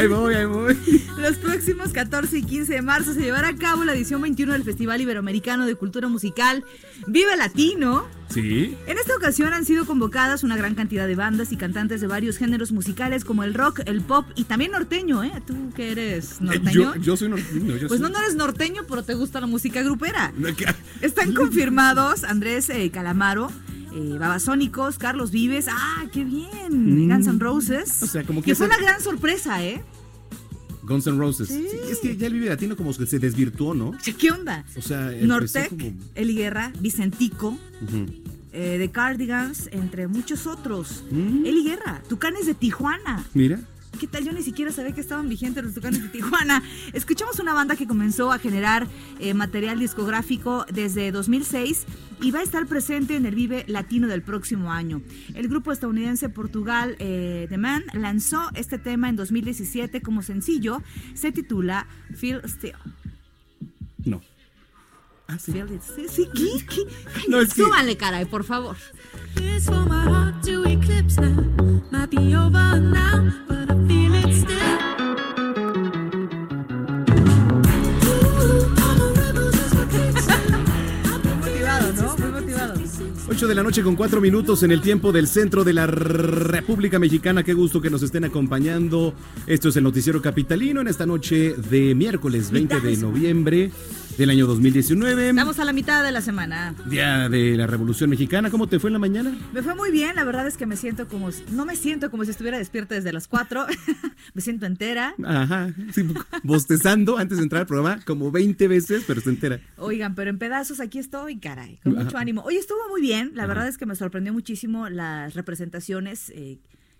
Ahí voy, ahí voy. Los próximos 14 y 15 de marzo se llevará a cabo la edición 21 del Festival Iberoamericano de Cultura Musical Vive Latino. Sí. En esta ocasión han sido convocadas una gran cantidad de bandas y cantantes de varios géneros musicales como el rock, el pop y también norteño, ¿eh? ¿Tú que eres Eh, norteño? Yo, yo soy norteño. Yo Pues soy- no, no eres norteño, pero te gusta la música grupera. No, Están confirmados Andrés eh, Calamaro, eh, Babasónicos, Carlos Vives. ¡Ah, qué bien! Guns N' Roses. Mm. O sea, como que que fue una gran sorpresa, ¿eh? Guns N' Roses. Sí, es que ya el Vive Latino como que se desvirtuó, ¿no? ¿Qué onda? O sea, Nortec, como- Eli Guerra, Vicentico, eh, The Cardigans, entre muchos otros. Mm. Eli Guerra, Tucanes de Tijuana. Mira. ¿Qué tal? Yo ni siquiera sabía que estaban vigentes los Tucanes de Tijuana. Escuchamos una banda que comenzó a generar eh, material discográfico desde 2006 y va a estar presente en el Vive Latino del próximo año. El grupo estadounidense Portugal eh, The Man lanzó este tema en 2017 como sencillo. Se titula Feel Still. No. Ah, sí. Feel It. Sí, sí, ¿qué? ¿Qué? No, es que- Súbanle, caray, por favor. It's for my heart to eclipse now. Might be over now, but I feel it still. 8 de la noche con 4 minutos en el tiempo del centro de la República Mexicana. Qué gusto que nos estén acompañando. Esto es el Noticiero Capitalino en esta noche de miércoles 20 de noviembre del año 2019. Estamos a la mitad de la semana. Día de la Revolución Mexicana. ¿Cómo te fue en la mañana? Me fue muy bien, la verdad es que me siento como, no me siento como si estuviera despierta desde las 4, me siento entera. Ajá, sí, bostezando antes de entrar al programa como 20 veces, pero se entera. Oigan, pero en pedazos aquí estoy, caray, con mucho Ajá. ánimo. Oye, estuvo muy bien, la verdad es que me sorprendió muchísimo las representaciones eh,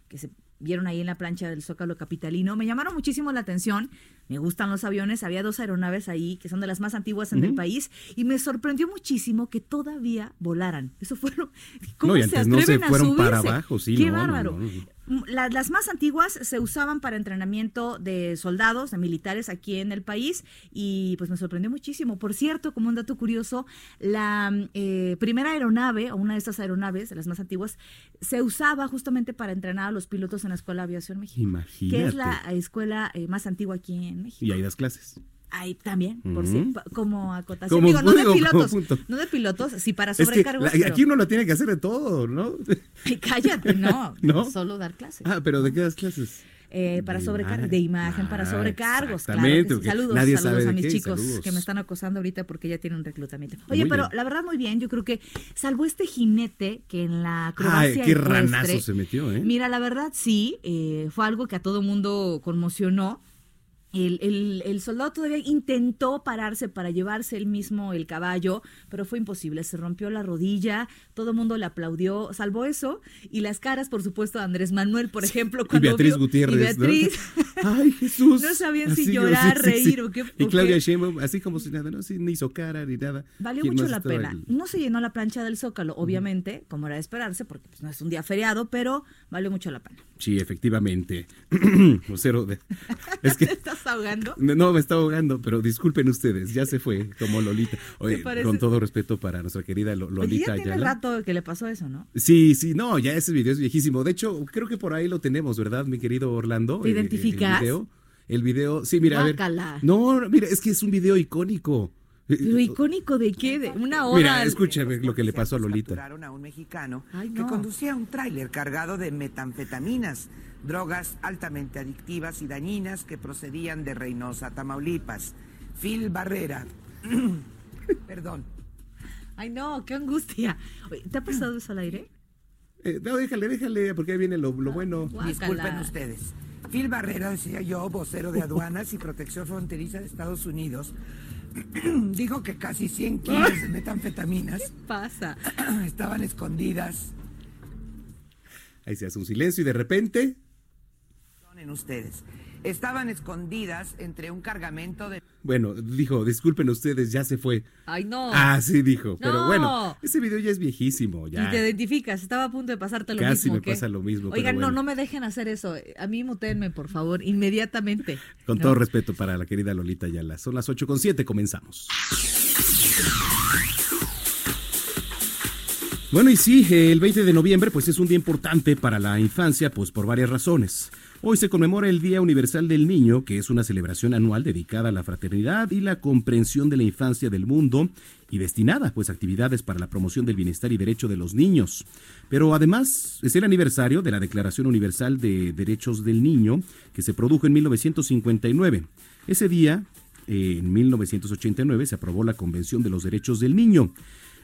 que se vieron ahí en la plancha del Zócalo Capitalino. Me llamaron muchísimo la atención, me gustan los aviones, había dos aeronaves ahí que son de las más antiguas en el país y me sorprendió muchísimo que todavía volaran. Eso fue lo... ¿Cómo No, y se antes no se atreven a fueron para abajo, sí, Qué no, no, bárbaro. no, no. Mm, la- las más antiguas se usaban para entrenamiento de soldados, de militares aquí en el país y pues me sorprendió muchísimo. Por cierto, como un dato curioso, la mm, eh, primera aeronave o una de estas aeronaves, de las más antiguas, se usaba justamente para entrenar a los pilotos en la Escuela de Aviación México, Imagínate. que es la escuela eh, más antigua aquí en México. Y ahí das clases. Ahí también, por Ujú. si- como acotación. Como Digo, no de pilotos, no de pilotos, sí para Es que sobrecargos. la- aquí uno la tiene que hacer de todo, ¿no? Ay, cállate, no, ¿No? solo dar clases. Ah, pero ¿de qué das clases? Eh, para sobrecargos, de imagen para Ah, sobrecargos. Claro exactamente, sí. Saludos, nadie saludos sabe a mis qué, chicos saludos. que me están acosando ahorita porque ya tienen un reclutamiento. Oye, Muy pero bien. la verdad muy bien, yo creo que salvo este jinete que en la Ay, acrobacia qué ecuestre, ranazo se metió, ¿eh? Mira, la verdad sí, eh, fue algo que a todo mundo conmocionó. El, el- el soldado todavía intentó pararse para llevarse él mismo el caballo, pero fue imposible. Se rompió la rodilla, todo el mundo le aplaudió, salvo eso. Y las caras, por supuesto, de Andrés Manuel, por ejemplo, Y cuando Beatriz vio- Gutiérrez. Y ¿no? Beatriz. Ay, Jesús. No sabían si llorar, sí, sí, sí. reír o qué- Y Claudia qué. Sheinbaum, así como si nada, no, ni hizo cara ni nada. Valió ¿Quién mucho la pena. No se llenó la plancha del Zócalo, obviamente, como era de esperarse, porque pues, no es un día feriado, pero valió mucho la pena. Sí, efectivamente. Cero de- Es que ¿Te estás ahogando? No, me está ahogando, pero disculpen ustedes, ya se fue como Lolita. Oye, parece? con todo respeto para nuestra querida Lo- Oye, Lolita ya tiene Ayala. rato que le pasó eso, ¿no? Sí, sí, no, ya ese video es viejísimo. De hecho, creo que por ahí lo tenemos, ¿verdad, mi querido Orlando? ¿Te Eh, eh, identificas? El video, el video, sí, mira, a ver. No, mira, es que es un video icónico. Eh, Pero eh, icónico de qué? De una hora. Mira, escúchame lo que le pasó a Lolita. Capturaron a un mexicano Ay, que no. conducía un tráiler cargado de metanfetaminas, drogas altamente adictivas y dañinas que procedían de Reynosa, Tamaulipas. Phil Barrera, perdón, Ay, no, qué angustia. ¿Te ha pasado eso al aire? Eh, no, déjale, déjale, porque ahí viene lo, lo bueno. Guácala. disculpen ustedes. Phil Barrera, decía yo, vocero de aduanas y protección fronteriza de Estados Unidos, dijo que casi 100 kilos de metanfetaminas ¿Qué pasa? estaban escondidas Ahí se hace un silencio y de repente. En ustedes. Estaban escondidas entre un cargamento de Bueno, dijo, disculpen ustedes, ya se fue. Ay, no. Ah, sí dijo. Pero No. bueno, ese video ya es viejísimo. Ya. Y te identificas, estaba a punto de pasarte lo Casi mismo. me ¿qué? pasa lo mismo, Oigan, no, bueno. no me dejen hacer eso. A mí mutenme, por favor, inmediatamente. Con No. todo respeto para la querida Lolita Ayala. Son las 8 con 7, comenzamos. Bueno, y sí, el 20 de noviembre pues es un día importante para la infancia, pues por varias razones. Hoy se conmemora el Día Universal del Niño, que es una celebración anual dedicada a la fraternidad y la comprensión de la infancia del mundo y destinada pues a actividades para la promoción del bienestar y derecho de los niños. Pero además es el aniversario de la Declaración Universal de Derechos del Niño, que se produjo en 1959. Ese día, en 1989, se aprobó la Convención de los Derechos del Niño,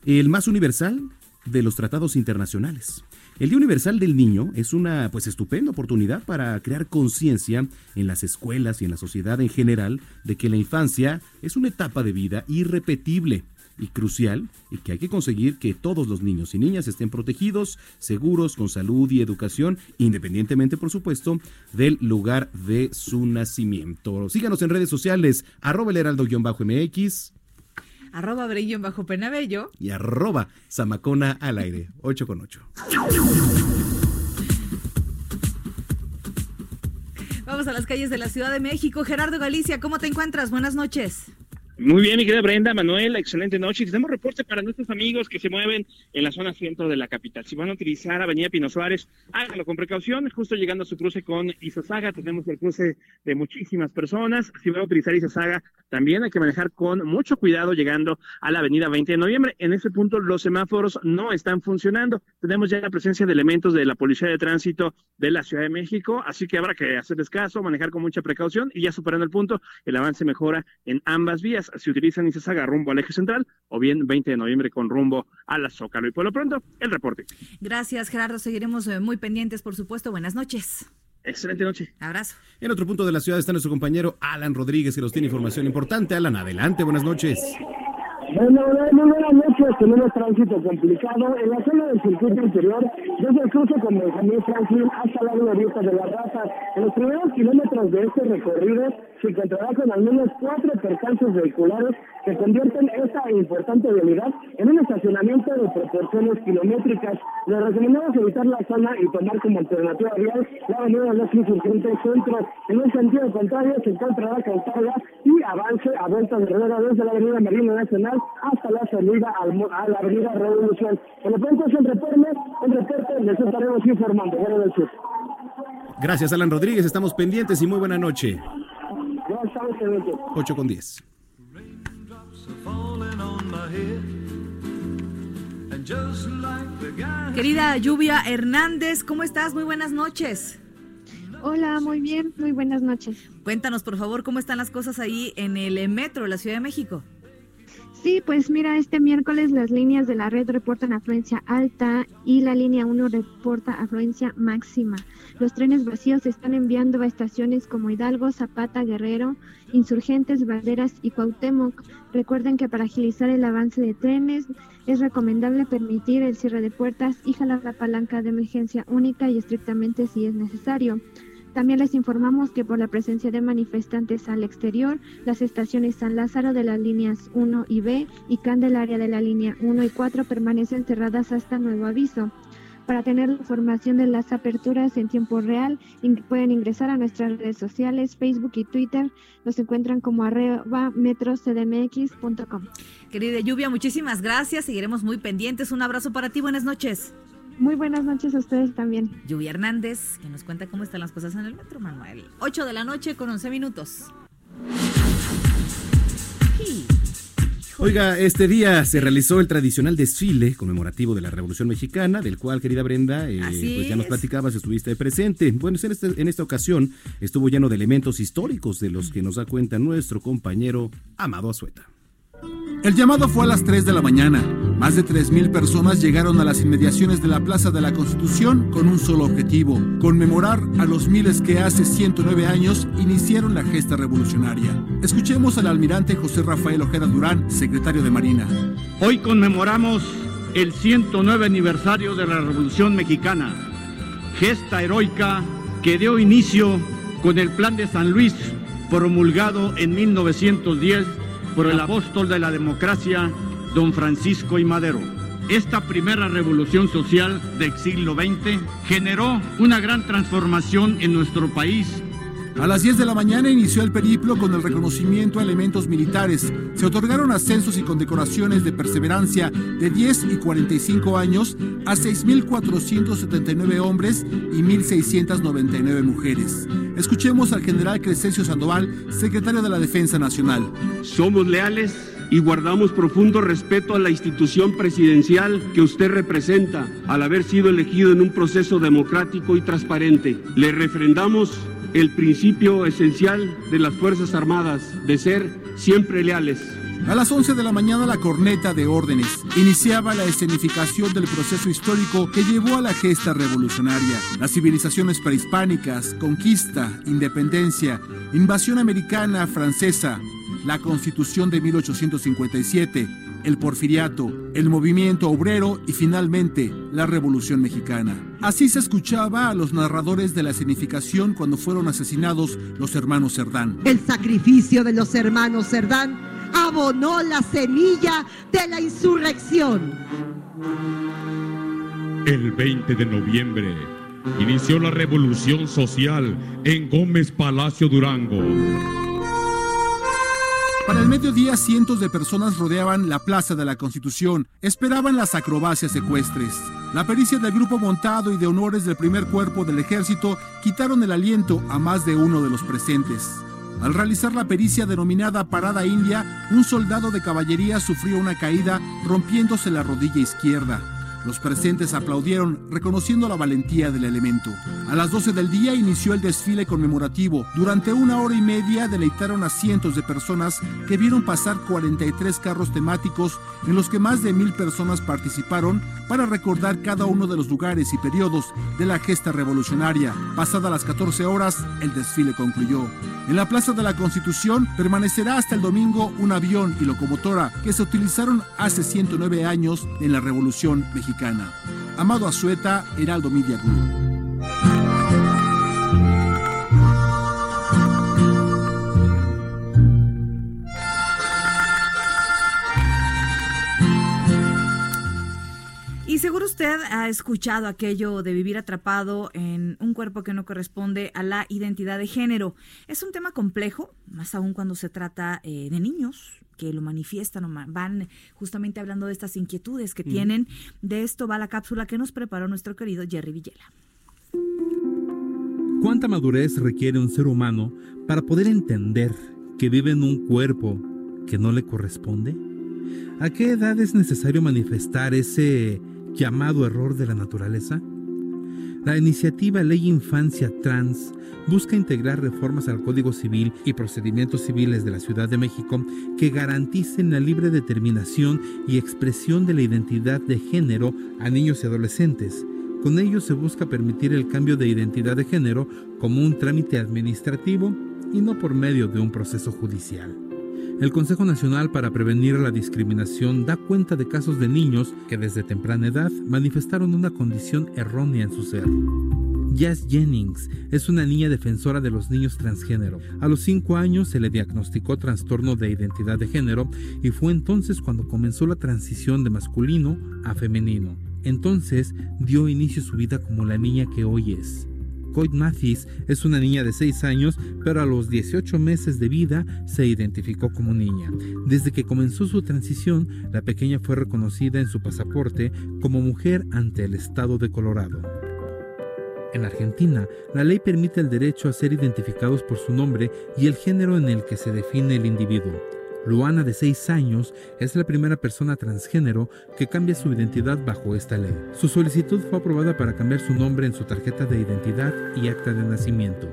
el más universal de los tratados internacionales. El Día Universal del Niño es una pues estupenda oportunidad para crear conciencia en las escuelas y en la sociedad en general de que la infancia es una etapa de vida irrepetible y crucial y que hay que conseguir que todos los niños y niñas estén protegidos, seguros, con salud y educación, independientemente, por supuesto, del lugar de su nacimiento. Síganos en redes sociales, arroba el Arroba Brillón bajo Penabello. y arroba Zamacona al aire, 8 con 8. Vamos a las calles de la Ciudad de México. Gerardo Galicia, ¿cómo te encuentras? Buenas noches. Muy bien, mi querida Brenda, Manuel, excelente noche. Tenemos reporte para nuestros amigos que se mueven en la zona centro de la capital. Si van a utilizar Avenida Pino Suárez, háganlo con precaución. Justo llegando a su cruce con Izazaga, tenemos el cruce de muchísimas personas. Si van a utilizar Izazaga, también hay que manejar con mucho cuidado llegando a la Avenida 20 de noviembre. En ese punto, los semáforos no están funcionando. Tenemos ya la presencia de elementos de la Policía de Tránsito de la Ciudad de México, así que habrá que hacerles caso, manejar con mucha precaución y ya superando el punto, el avance mejora en ambas vías. Si utilizan Izazaga rumbo al eje central o bien 20 de noviembre con rumbo a la Zócalo. Y por lo pronto, el reporte. Gracias, Gerardo. Seguiremos eh, muy pendientes, por supuesto. Buenas noches. Excelente noche. Abrazo. En otro punto de la ciudad está nuestro compañero Alan Rodríguez, que nos tiene información importante. Alan, adelante, buenas noches. Bueno, muy buenas noches. Tenemos tránsito complicado en la zona del circuito interior, desde el cruce con Benjamín Franklin hasta la glorieta de la raza. En los primeros kilómetros de este recorrido se encontrará con al menos cuatro percances vehiculares que convierten esta importante vialidad en un estacionamiento de proporciones kilométricas. Les recomendamos evitar la zona y tomar como alternativa vial la avenida Los Insurgentes Centro. En un sentido contrario se encontrará con carga y avance a vuelta de rueda desde la avenida Marina Nacional hasta la salida al mo- a la avenida Revolución. Por lo pronto es el reporte, el reporte les estaremos informando. Gracias, Alan Rodríguez. Estamos pendientes y muy buena noche. Ya estamos pendientes. 8 con 10. Querida Lluvia Hernández, ¿cómo estás? Muy buenas noches. Hola, muy bien, muy buenas noches. Cuéntanos, por favor, cómo están las cosas ahí en el metro de la Ciudad de México. Sí, pues mira, este miércoles las líneas de la red reportan afluencia alta y la línea 1 reporta afluencia máxima. Los trenes vacíos se están enviando a estaciones como Hidalgo, Zapata, Guerrero, Insurgentes, Valderas y Cuauhtémoc. Recuerden que para agilizar el avance de trenes es recomendable permitir el cierre de puertas y jalar la palanca de emergencia única y estrictamente si es necesario. También les informamos que por la presencia de manifestantes al exterior, las estaciones San Lázaro de las líneas 1 y B y Candelaria de la línea 1 y 4 permanecen cerradas hasta nuevo aviso. Para tener la información de las aperturas en tiempo real, pueden ingresar a nuestras redes sociales, Facebook y Twitter. Nos encuentran como arroba metrocdmx.com. Querida Lluvia, muchísimas gracias. Seguiremos muy pendientes. Un abrazo para ti. Buenas noches. Muy buenas noches a ustedes también. Lluvia Hernández, que nos cuenta cómo están las cosas en el metro, Manuel. 8 de la noche con 11 minutos. Oiga, este día se realizó el tradicional desfile conmemorativo de la Revolución Mexicana, del cual, querida Brenda, eh, pues ya nos platicabas, estuviste presente. Bueno, en, este- en esta ocasión estuvo lleno de elementos históricos de los que nos da cuenta nuestro compañero Amado Azueta. El llamado fue a las 3 de la mañana. Más de 3.000 personas llegaron a las inmediaciones de la Plaza de la Constitución con un solo objetivo, conmemorar a los miles que hace 109 años iniciaron la gesta revolucionaria. Escuchemos al almirante José Rafael Ojeda Durán, secretario de Marina. Hoy conmemoramos el 109 aniversario de la Revolución Mexicana, gesta heroica que dio inicio con el Plan de San Luis, promulgado en 1910 por el apóstol de la democracia, don Francisco y Madero. Esta primera revolución social del siglo XX generó una gran transformación en nuestro país A las 10 de la mañana inició el periplo con el reconocimiento a elementos militares. Se otorgaron ascensos y condecoraciones de perseverancia de 10 y 45 años a 6.479 hombres y 1.699 mujeres. Escuchemos al general Crescencio Sandoval, secretario de la Defensa Nacional. Somos leales y guardamos profundo respeto a la institución presidencial que usted representa al haber sido elegido en un proceso democrático y transparente. Le refrendamos el principio esencial de las Fuerzas Armadas de ser siempre leales. A las 11 de la mañana la corneta de órdenes iniciaba la escenificación del proceso histórico que llevó a la gesta revolucionaria. Las civilizaciones prehispánicas, conquista, independencia, invasión americana, francesa, la constitución de 1857, el porfiriato, el movimiento obrero y finalmente la revolución mexicana. Así se escuchaba a los narradores de la escenificación cuando fueron asesinados los hermanos Cerdán. El sacrificio de los hermanos Cerdán abonó la semilla de la insurrección. El 20 de noviembre inició la revolución social en Gómez Palacio Durango. Para el mediodía, cientos de personas rodeaban la Plaza de la Constitución, esperaban las acrobacias ecuestres. La pericia del grupo montado y de honores del primer cuerpo del ejército quitaron el aliento a más de uno de los presentes. Al realizar la pericia denominada Parada India, un soldado de caballería sufrió una caída rompiéndose la rodilla izquierda. Los presentes aplaudieron, reconociendo la valentía del elemento. A las 12 del día inició el desfile conmemorativo. Durante una hora y media deleitaron a cientos de personas que vieron pasar 43 carros temáticos en los que más de mil personas participaron para recordar cada uno de los lugares y periodos de la gesta revolucionaria. Pasadas las 14 horas, el desfile concluyó. En la Plaza de la Constitución permanecerá hasta el domingo un avión y locomotora que se utilizaron hace 109 años en la Revolución Mexicana. Amado Azueta, Heraldo Media. Y seguro usted ha escuchado aquello de vivir atrapado en un cuerpo que no corresponde a la identidad de género. Es un tema complejo, más aún cuando se trata eh, de niños que lo manifiestan o van justamente hablando de estas inquietudes que Mm. tienen. De esto va la cápsula que nos preparó nuestro querido Jerry Villela. ¿Cuánta madurez requiere un ser humano para poder entender que vive en un cuerpo que no le corresponde? ¿A qué edad es necesario manifestar ese llamado error de la naturaleza? La iniciativa Ley Infancia Trans busca integrar reformas al Código Civil y procedimientos civiles de la Ciudad de México que garanticen la libre determinación y expresión de la identidad de género a niños y adolescentes. Con ello se busca permitir el cambio de identidad de género como un trámite administrativo y no por medio de un proceso judicial. El Consejo Nacional para Prevenir la Discriminación da cuenta de casos de niños que desde temprana edad manifestaron una condición errónea en su ser. Jazz Jennings es una niña defensora de los niños transgénero. A los 5 años se le diagnosticó trastorno de identidad de género y fue entonces cuando comenzó la transición de masculino a femenino. Entonces dio inicio su vida como la niña que hoy es. Coit Mathis es una niña de 6 años, pero a los 18 meses de vida se identificó como niña. Desde que comenzó su transición, la pequeña fue reconocida en su pasaporte como mujer ante el estado de Colorado. En Argentina, la ley permite el derecho a ser identificados por su nombre y el género en el que se define el individuo. Luana, de 6 años, es la primera persona transgénero que cambia su identidad bajo esta ley. Su solicitud fue aprobada para cambiar su nombre en su tarjeta de identidad y acta de nacimiento.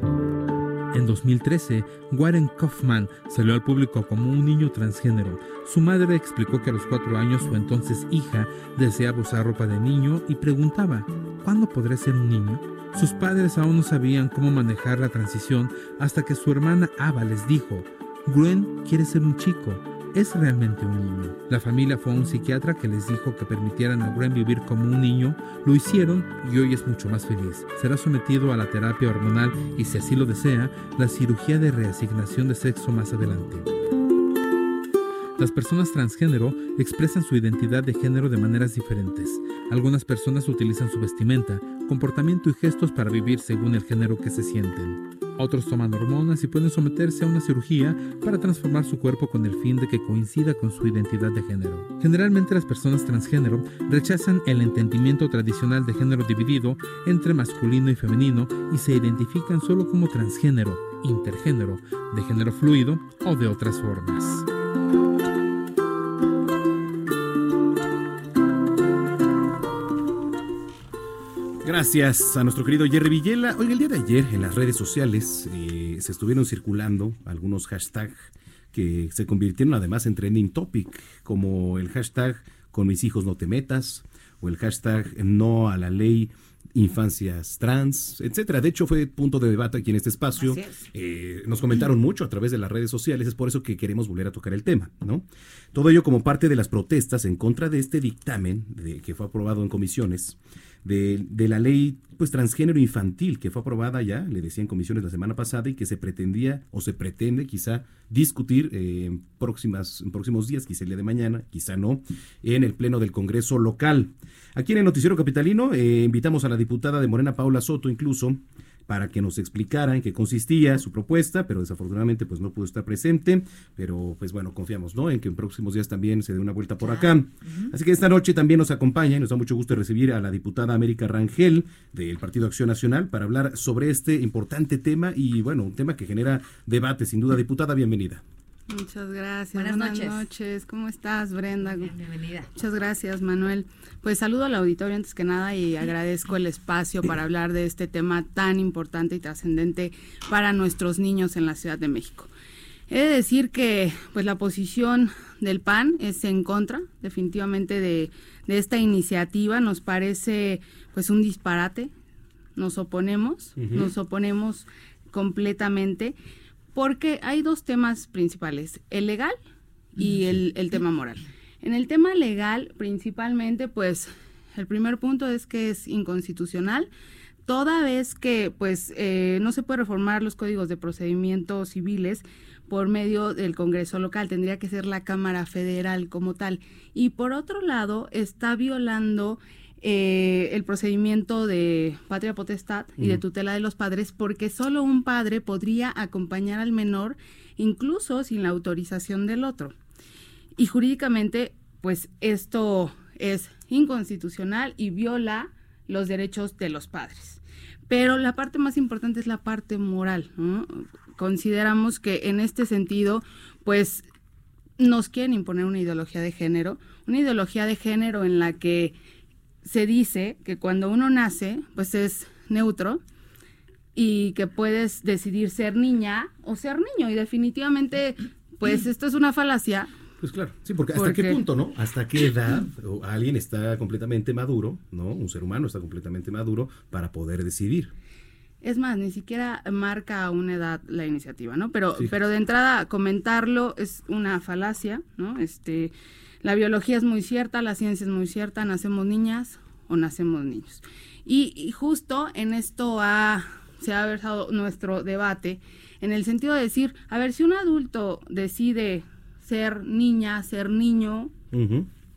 En 2013, Warren Kaufman salió al público como un niño transgénero. Su madre explicó que a los 4 años su entonces hija deseaba usar ropa de niño y preguntaba, ¿cuándo podré ser un niño? Sus padres aún no sabían cómo manejar la transición hasta que su hermana Ava les dijo, Gwen quiere ser un chico, es realmente un niño. La familia fue a un psiquiatra que les dijo que permitieran a Gwen vivir como un niño, lo hicieron y hoy es mucho más feliz. Será sometido a la terapia hormonal y si así lo desea, la cirugía de reasignación de sexo más adelante. Las personas transgénero expresan su identidad de género de maneras diferentes. Algunas personas utilizan su vestimenta, comportamiento y gestos para vivir según el género que se sienten. Otros toman hormonas y pueden someterse a una cirugía para transformar su cuerpo con el fin de que coincida con su identidad de género. Generalmente las personas transgénero rechazan el entendimiento tradicional de género dividido entre masculino y femenino y se identifican solo como transgénero, intergénero, de género fluido o de otras formas. Gracias a nuestro querido Jerry Villela. Oiga, el día de ayer en las redes sociales eh, se estuvieron circulando algunos hashtags que se convirtieron además en trending topic, como el hashtag con mis hijos no te metas, o el hashtag no a la ley infancias trans, etcétera. De hecho, fue punto de debate aquí en este espacio. Es. Eh, nos comentaron mucho a través de las redes sociales, es por eso que queremos volver a tocar el tema, ¿no? Todo ello como parte de las protestas en contra de este dictamen de, que fue aprobado en comisiones de, de la ley pues transgénero infantil que fue aprobada ya, le decía en comisiones la semana pasada y que se pretendía o se pretende quizá discutir eh, en, próximas, en próximos días, quizá el día de mañana, quizá no, en el Pleno del Congreso local. Aquí en el Noticiero Capitalino eh, invitamos a la diputada de Morena, Paula Soto, incluso, para que nos explicara en qué consistía su propuesta, pero desafortunadamente pues no pudo estar presente, pero pues bueno, confiamos, ¿no? En que en próximos días también se dé una vuelta por acá. Así que esta noche también nos acompaña y nos da mucho gusto recibir a la diputada América Rangel del Partido Acción Nacional para hablar sobre este importante tema y bueno, un tema que genera debate sin duda. Diputada, bienvenida. Muchas gracias. Buenas noches. noches. ¿Cómo estás, Brenda? bienvenida. Muchas gracias, Manuel. Pues saludo al auditorio antes que nada y agradezco el espacio para hablar de este tema tan importante y trascendente para nuestros niños en la Ciudad de México. He de decir que pues la posición del PAN es en contra definitivamente de, de esta iniciativa. Nos parece pues un disparate. Nos oponemos, nos oponemos completamente porque hay dos temas principales, el legal y el, el tema moral. En el tema legal, principalmente, pues el primer punto es que es inconstitucional, toda vez que pues eh, no se puede reformar los códigos de procedimientos civiles por medio del Congreso local, tendría que ser la Cámara Federal como tal. Y por otro lado, está violando eh, el procedimiento de patria potestad y de tutela de los padres, porque solo un padre podría acompañar al menor, incluso sin la autorización del otro. Y jurídicamente, pues esto es inconstitucional y viola los derechos de los padres. Pero la parte más importante es la parte moral. ¿no? Consideramos que en este sentido, pues nos quieren imponer una ideología de género, una ideología de género en la que se dice que cuando uno nace, pues es neutro y que puedes decidir ser niña o ser niño. Y definitivamente, pues esto es una falacia. Pues claro, sí, porque hasta qué punto, ¿no? Hasta qué edad o alguien está completamente maduro, ¿no? Un ser humano está completamente maduro para poder decidir. Es más, ni siquiera marca una edad la iniciativa, ¿no? Pero, Sí. pero de entrada comentarlo es una falacia, ¿no? Este, la biología es muy cierta, la ciencia es muy cierta, nacemos niñas o nacemos niños. Y, justo en esto ha, se ha versado nuestro debate, en el sentido de decir, a ver, si un adulto decide ser niña, ser niño,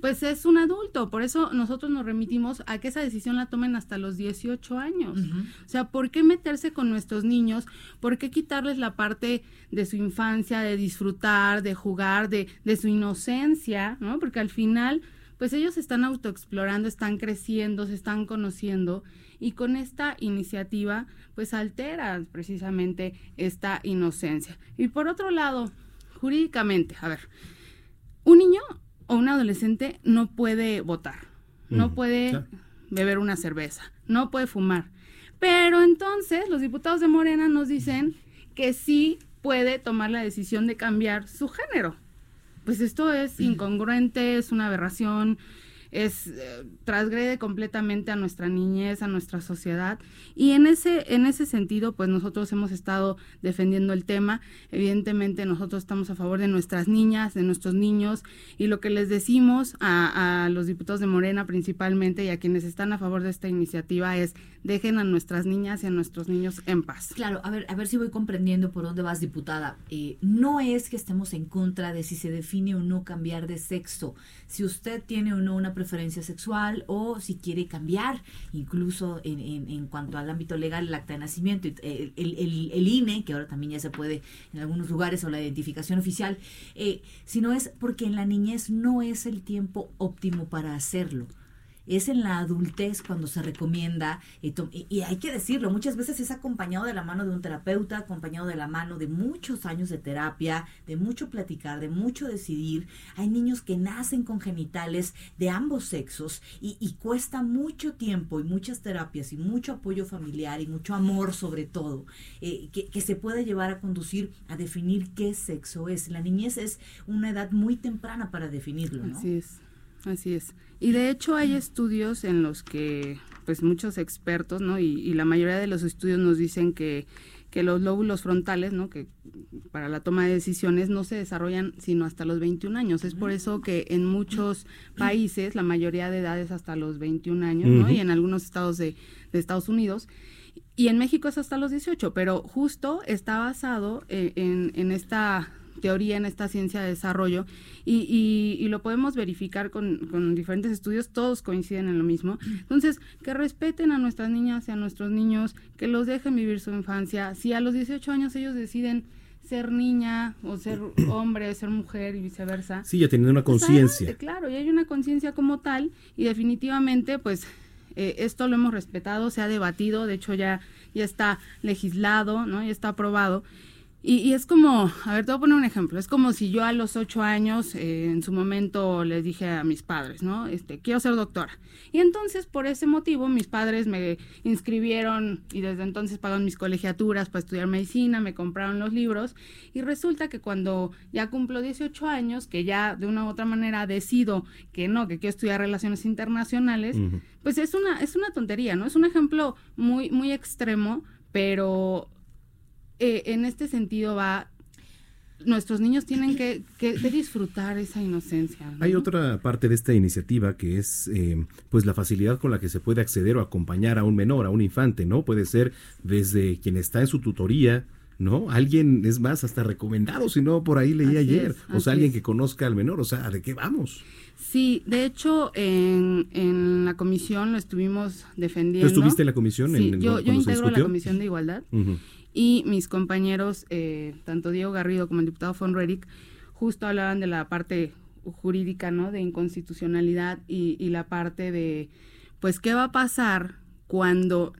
pues es un adulto, por eso nosotros nos remitimos a que esa decisión la tomen hasta los 18 años. O sea, ¿por qué meterse con nuestros niños? ¿Por qué quitarles la parte de su infancia, de disfrutar, de jugar, de, de su inocencia? ¿no? Porque al final, pues ellos están autoexplorando, están creciendo, se están conociendo y con esta iniciativa, pues alteran precisamente esta inocencia. Y por otro lado, jurídicamente, a ver, un niño o un adolescente no puede votar, no Mm, puede claro. beber una cerveza, no puede fumar. Pero entonces los diputados de Morena nos dicen que sí puede tomar la decisión de cambiar su género. Pues esto es incongruente, es una aberración, es eh, transgrede completamente a nuestra niñez, a nuestra sociedad y en ese en ese sentido pues nosotros hemos estado defendiendo el tema. Evidentemente nosotros estamos a favor de nuestras niñas, de nuestros niños y lo que les decimos a, los diputados de Morena principalmente y a quienes están a favor de esta iniciativa es dejen a nuestras niñas y a nuestros niños en paz. Claro, a ver, a ver si voy comprendiendo por dónde vas, diputada. Eh, no es que estemos en contra de si se define o no cambiar de sexo, si usted tiene o no una preferencia sexual o si quiere cambiar, incluso en, en- en cuanto al ámbito legal, el acta de nacimiento, eh, el, el- el INE, que ahora también ya se puede en algunos lugares, o la identificación oficial, eh, sino es porque en la niñez no es el tiempo óptimo para hacerlo es en la adultez cuando se recomienda, y, hay que decirlo, muchas veces es acompañado de la mano de un terapeuta, acompañado de la mano de muchos años de terapia, de mucho platicar, de mucho decidir. Hay niños que nacen con genitales de ambos sexos y, y cuesta mucho tiempo y muchas terapias y mucho apoyo familiar y mucho amor sobre todo, eh, que, que se puede llevar a conducir a definir qué sexo es. La niñez es una edad muy temprana para definirlo, ¿no? Así es, así es. Y de hecho hay estudios en los que, pues muchos expertos, ¿no? Y, y la mayoría de los estudios nos dicen que, que los lóbulos frontales, ¿no? Que para la toma de decisiones no se desarrollan sino hasta los 21 años. Es por eso que en muchos países la mayoría de edad es hasta los 21 años, ¿no? Y en algunos estados de, de Estados Unidos. Y en México es hasta los 18, pero justo está basado eh, en, en esta teoría, en esta ciencia de desarrollo, y, y- y lo podemos verificar con, con diferentes estudios, todos coinciden en lo mismo. Entonces, que respeten a nuestras niñas y a nuestros niños, que los dejen vivir su infancia. Si a los 18 años ellos deciden ser niña o ser hombre, ser mujer y viceversa, Sí, ya teniendo una pues conciencia. Claro, y hay una conciencia como tal y definitivamente pues eh, esto lo hemos respetado, se ha debatido, de hecho ya, ya está legislado, ¿no? Ya está aprobado. Y, y es como, a ver, te voy a poner un ejemplo, es como si yo a los ocho años eh, en su momento les dije a mis padres, ¿no? Este, quiero ser doctora. Y entonces por ese motivo mis padres me inscribieron y desde entonces pagaron mis colegiaturas para estudiar medicina, me compraron los libros y resulta que cuando ya cumplo 18 años, que ya de una u otra manera decido que no, que quiero estudiar relaciones internacionales, pues es una, es una tontería, ¿no? Es un ejemplo muy, muy extremo, pero eh, en este sentido va, nuestros niños tienen que, que- que disfrutar esa inocencia. ¿no? Hay otra parte de esta iniciativa que es eh, pues la facilidad con la que se puede acceder o acompañar a un menor, a un infante, ¿no? Puede ser desde quien está en su tutoría, ¿no? Alguien, es más, hasta recomendado, si no, por ahí leí Así ayer. es, o sea, alguien es. que conozca al menor, o sea, ¿de qué vamos? Sí, de hecho, en, en la comisión lo estuvimos defendiendo. ¿Tú estuviste en la comisión Sí, en- yo, yo integro la comisión de igualdad Ujú. Y mis compañeros, eh, tanto Diego Garrido como el diputado von Rerick, justo hablaban de la parte jurídica, ¿no? De inconstitucionalidad y, la parte de, pues, ¿qué va a pasar cuando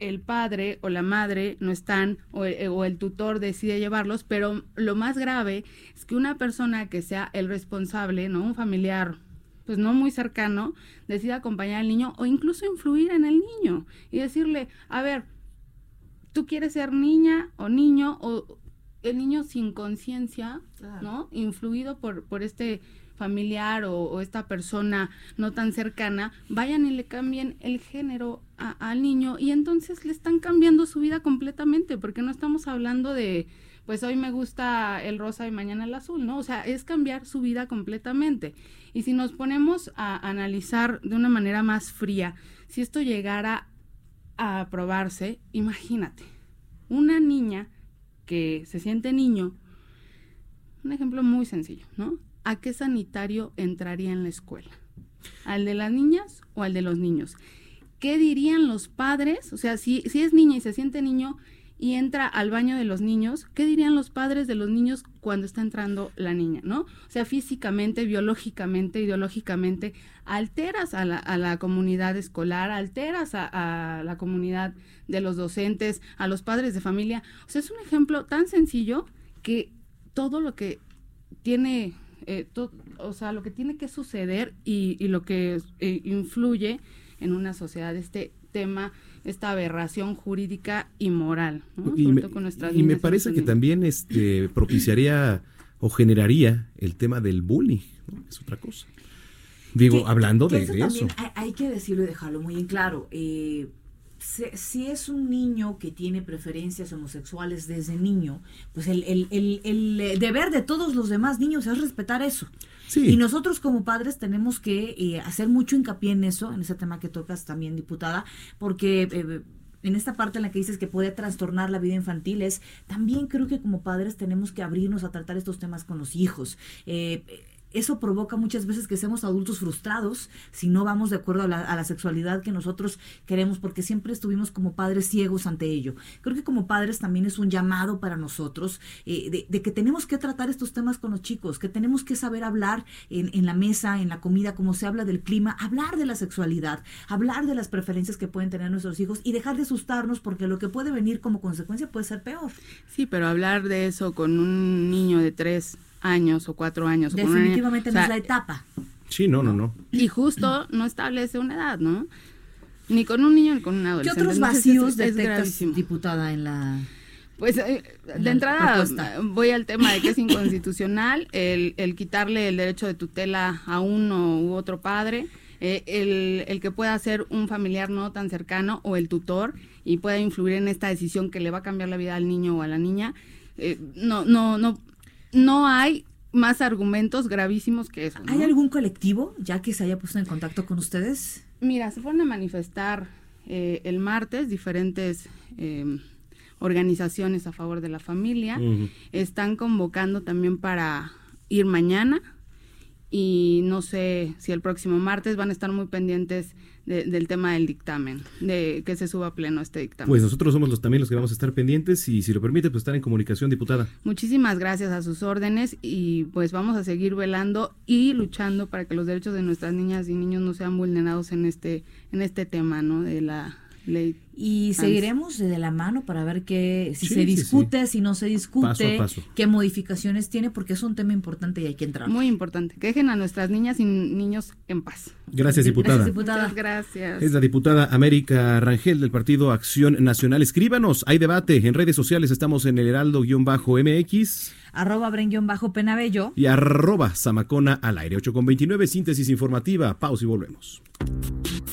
el padre o la madre no están o el, o el tutor decide llevarlos, pero lo más grave es que una persona que sea el responsable, ¿no? Un familiar pues no muy cercano decida acompañar al niño o incluso influir en el niño y decirle, a ver, tú quieres ser niña o niño o el niño sin conciencia, ¿no? Influido por, por este familiar o, o esta persona no tan cercana, vayan y le cambien el género a- al niño y entonces le están cambiando su vida completamente, porque no estamos hablando de, pues hoy me gusta el rosa y mañana el azul, ¿no? O sea, es cambiar su vida completamente. Y si nos ponemos a analizar de una manera más fría, si esto llegara a aprobarse, imagínate, una niña que se siente niño, un ejemplo muy sencillo, ¿no? ¿A qué sanitario entraría en la escuela? ¿Al de las niñas o al de los niños? ¿Qué dirían los padres? O sea, si, si es niña y se siente niño y entra al baño de los niños, ¿qué dirían los padres de los niños cuando está entrando la niña, no? O sea, físicamente, biológicamente, ideológicamente, alteras a la, a la comunidad escolar, alteras a, la comunidad de los docentes, a los padres de familia. O sea, es un ejemplo tan sencillo que todo lo que tiene, eh, o sea, lo que tiene que suceder y, y lo que eh, influye en una sociedad, este tema, esta aberración jurídica y moral, ¿no? Y Sobre me, todo con nuestras y me niñas y parece que también este, propiciaría o generaría el tema del bullying, ¿no? es otra cosa. Digo, Que- hablando que de, eso de también eso. Hay, hay que decirlo y dejarlo muy en claro. Eh, si, si es un niño que tiene preferencias homosexuales desde niño, pues el, el- el- el, eh, deber de todos los demás niños es respetar eso. Sí. Y nosotros como padres tenemos que eh, hacer mucho hincapié en eso, en ese tema que tocas también, diputada, porque... eh, en esta parte en la que dices que puede trastornar la vida infantil es también creo que como padres tenemos que abrirnos a tratar estos temas con los hijos. Eh, eso provoca muchas veces que seamos adultos frustrados si no vamos de acuerdo a la, a la sexualidad que nosotros queremos, porque siempre estuvimos como padres ciegos ante ello. Creo que como padres también es un llamado para nosotros eh, de, de que tenemos que tratar estos temas con los chicos, que tenemos que saber hablar en, en la mesa, en la comida, como se habla del clima, hablar de la sexualidad, hablar de las preferencias que pueden tener nuestros hijos y dejar de asustarnos porque lo que puede venir como consecuencia puede ser peor. Sí, pero hablar de eso con un niño de tres años o cuatro años. o una Definitivamente o no sea, es la etapa. Sí, no, no, no. Y justo no establece una edad, ¿no? Ni con un niño ni con un ¿Qué adolescente. otros Entonces, vacíos es- es detectas, gravísimo. diputada, en la... Pues eh, en de entrada propuesta? voy al tema de que es inconstitucional el, el quitarle el derecho de tutela a uno u otro padre, eh, el, el que pueda ser un familiar no tan cercano o el tutor y pueda influir en esta decisión que le va a cambiar la vida al niño o a la niña. eh, no, no, no, no hay más argumentos gravísimos que eso. ¿no? ¿Hay algún colectivo ya que se haya puesto en contacto con ustedes? Mira, se fueron a manifestar eh, el martes diferentes eh, organizaciones a favor de la familia. Están convocando también para ir mañana y no sé si el próximo martes van a estar muy pendientes de- del tema del dictamen, de que se suba a pleno este dictamen. Pues nosotros somos los también los que vamos a estar pendientes y si lo permite, pues estar en comunicación, diputada. Muchísimas gracias a sus órdenes y pues vamos a seguir velando y luchando para que los derechos de nuestras niñas y niños no sean vulnerados en este en este tema, ¿no? De la ley. Y seguiremos de la mano para ver qué, si Sí, se sí, discute, si no se discute, Paso a paso. qué modificaciones tiene, porque es un tema importante y hay que entrar. Muy importante, que dejen a nuestras niñas y niños en paz. Gracias, diputada. Muchas gracias. Es la diputada América Rangel del Partido Acción Nacional. Escríbanos, hay debate en redes sociales, estamos en el heraldo-mx Arroba bajo penabello. y arroba zamacona al aire. 8 con 29, síntesis informativa. Pausa y volvemos.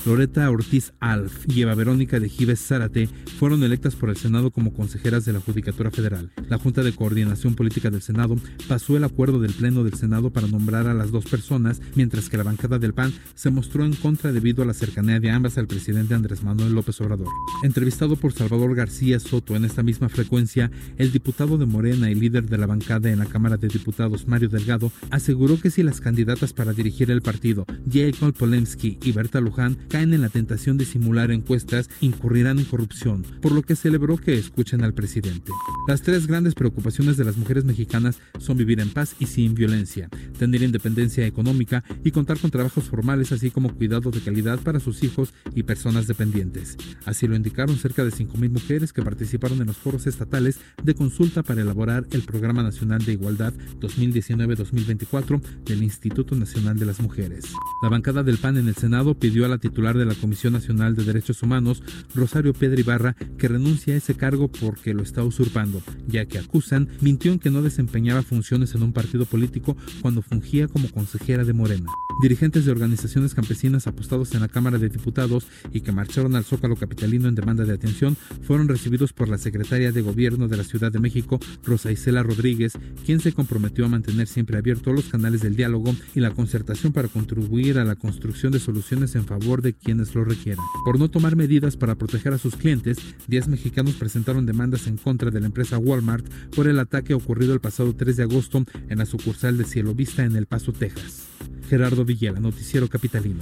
Loreta Ortiz Alf y Eva Verónica de Gives Zárate fueron electas por el Senado como consejeras de la Judicatura Federal. La Junta de Coordinación Política del Senado pasó el acuerdo del Pleno del Senado para nombrar a las dos personas, mientras que la bancada del PAN se mostró en contra debido a la cercanía de ambas al presidente Andrés Manuel López Obrador. Entrevistado por Salvador García Soto en esta misma frecuencia, el diputado de Morena y líder de la bancada en la Cámara de Diputados, Mario Delgado, aseguró que si las candidatas para dirigir el partido, Jacob Polemski y Berta Luján, caen en la tentación de simular encuestas incurrirán en corrupción, por lo que celebró que escuchen al presidente. Las tres grandes preocupaciones de las mujeres mexicanas son vivir en paz y sin violencia, tener independencia económica y contar con trabajos formales así como cuidado de calidad para sus hijos y personas dependientes. Así lo indicaron cerca de 5.000 mujeres que participaron en los foros estatales de consulta para elaborar el Programa Nacional de Igualdad 2019-2024 del Instituto Nacional de las Mujeres. La bancada del PAN en el Senado pidió a la titular de la Comisión Nacional de Derechos Humanos, Rosario Pedro Ibarra, que renuncie a ese cargo porque lo está usurpando, ya que acusan mintió en que no desempeñaba funciones en un partido político cuando fungía como consejera de Morena. Dirigentes de organizaciones campesinas apostados en la Cámara de Diputados y que marcharon al Zócalo Capitalino en demanda de atención fueron recibidos por la secretaria de Gobierno de la Ciudad de México, Rosa Isela Rodríguez, quien se comprometió a mantener siempre abiertos los canales del diálogo y la concertación para contribuir a la construcción de soluciones en favor de quienes lo requieran. Por no tomar medidas para proteger a sus clientes, 10 mexicanos presentaron demandas en contra de la empresa Walmart por el ataque ocurrido el pasado 3 de agosto en la sucursal de Cielo Vista en El Paso, Texas. Gerardo Villela, Noticiero Capitalino.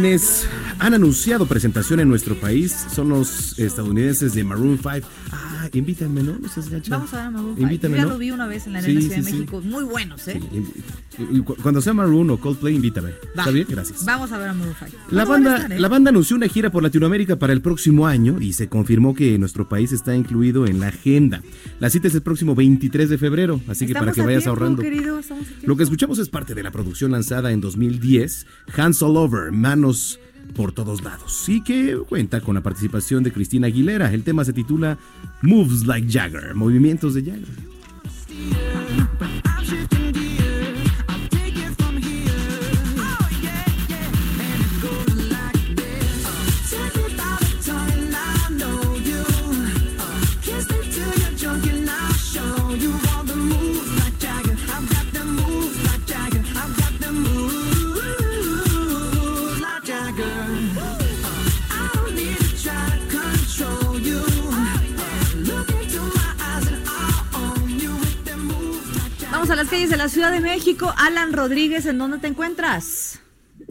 Quienes han anunciado presentación en nuestro país son los estadounidenses de Maroon 5. Ah, invítame, ¿no? No seas gacha. Vamos a ver a Maroon 5. Invítame, Yo ya ¿no? lo vi una vez en la Sí, Arena Ciudad sí, de sí. México. Muy buenos, ¿eh? Cuando sea Maroon o Coldplay, invítame. Va. ¿Está bien? Gracias. Vamos a ver a Maroon 5. La ¿Cuándo van a banda, estar, eh? la banda anunció una gira por Latinoamérica para el próximo año y se confirmó que nuestro país está incluido en la agenda. La cita es el próximo 23 de febrero, así que para que vayas tiempo, ahorrando. querido. Lo que escuchamos es parte de la producción lanzada en 2010, Hands All Over, Manos por todos lados, y que cuenta con la participación de Cristina Aguilera. El tema se titula Moves Like Jagger, movimientos de Jagger. Jagger. Vamos a las calles de la Ciudad de México. Alan Rodríguez, ¿en dónde te encuentras?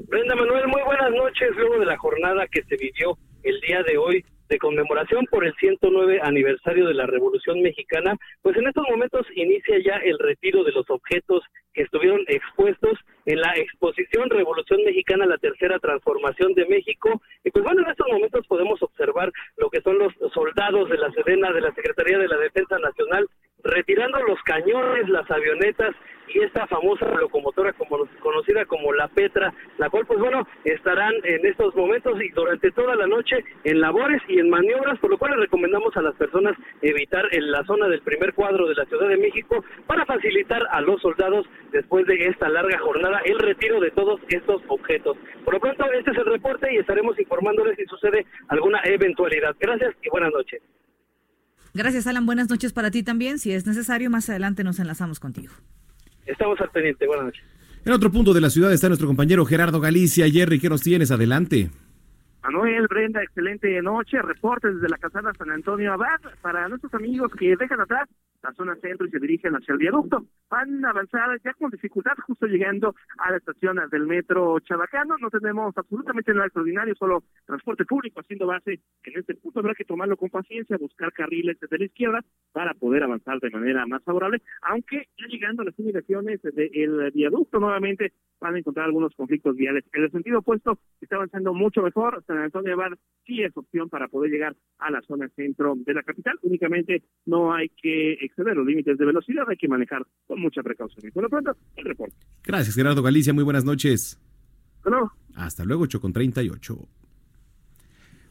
Brenda Manuel, muy buenas noches. Luego de la jornada que se vivió el día de hoy de conmemoración por el 109 aniversario de la Revolución Mexicana, pues en estos momentos inicia ya el retiro de los objetos que estuvieron expuestos en la exposición Revolución Mexicana, la tercera transformación de México. Y pues bueno, en estos momentos podemos observar lo que son los soldados de la Sedena, de la Secretaría de la Defensa Nacional, retirando los cañones, las avionetas y esta famosa locomotora como, conocida como la Petra, la cual pues bueno, estarán en estos momentos y durante toda la noche en labores y en maniobras, por lo cual les recomendamos a las personas evitar en la zona del primer cuadro de la Ciudad de México para facilitar a los soldados después de esta larga jornada el retiro de todos estos objetos. Por lo pronto, este es el reporte y estaremos informándoles si sucede alguna eventualidad. Gracias y buenas noches. Gracias, Alan. Buenas noches para ti también. Si es necesario, más adelante nos enlazamos contigo. Estamos al pendiente. Buenas noches. En otro punto de la ciudad está nuestro compañero Gerardo Galicia. Jerry, ¿qué nos tienes? Adelante. Manuel, Brenda, excelente noche. Reportes desde la casada San Antonio Abad para nuestros amigos que dejan atrás la zona centro y se dirigen hacia el viaducto. Van a avanzar ya con dificultad, justo llegando a la estación del metro Chabacano. No tenemos absolutamente nada extraordinario, solo transporte público haciendo base. En este punto habrá que tomarlo con paciencia, buscar carriles desde la izquierda para poder avanzar de manera más favorable. Aunque ya llegando a las inmediaciones del viaducto, nuevamente van a encontrar algunos conflictos viales. En el sentido opuesto, está avanzando mucho mejor. San Antonio Abad sí es opción para poder llegar a la zona centro de la capital. Únicamente no hay que exceder los límites de velocidad, hay que manejar con mucha precaución. Y por lo pronto, el reporte. Gracias, Gerardo Galicia. Muy buenas noches. Bueno. Hasta luego, 8 con 38.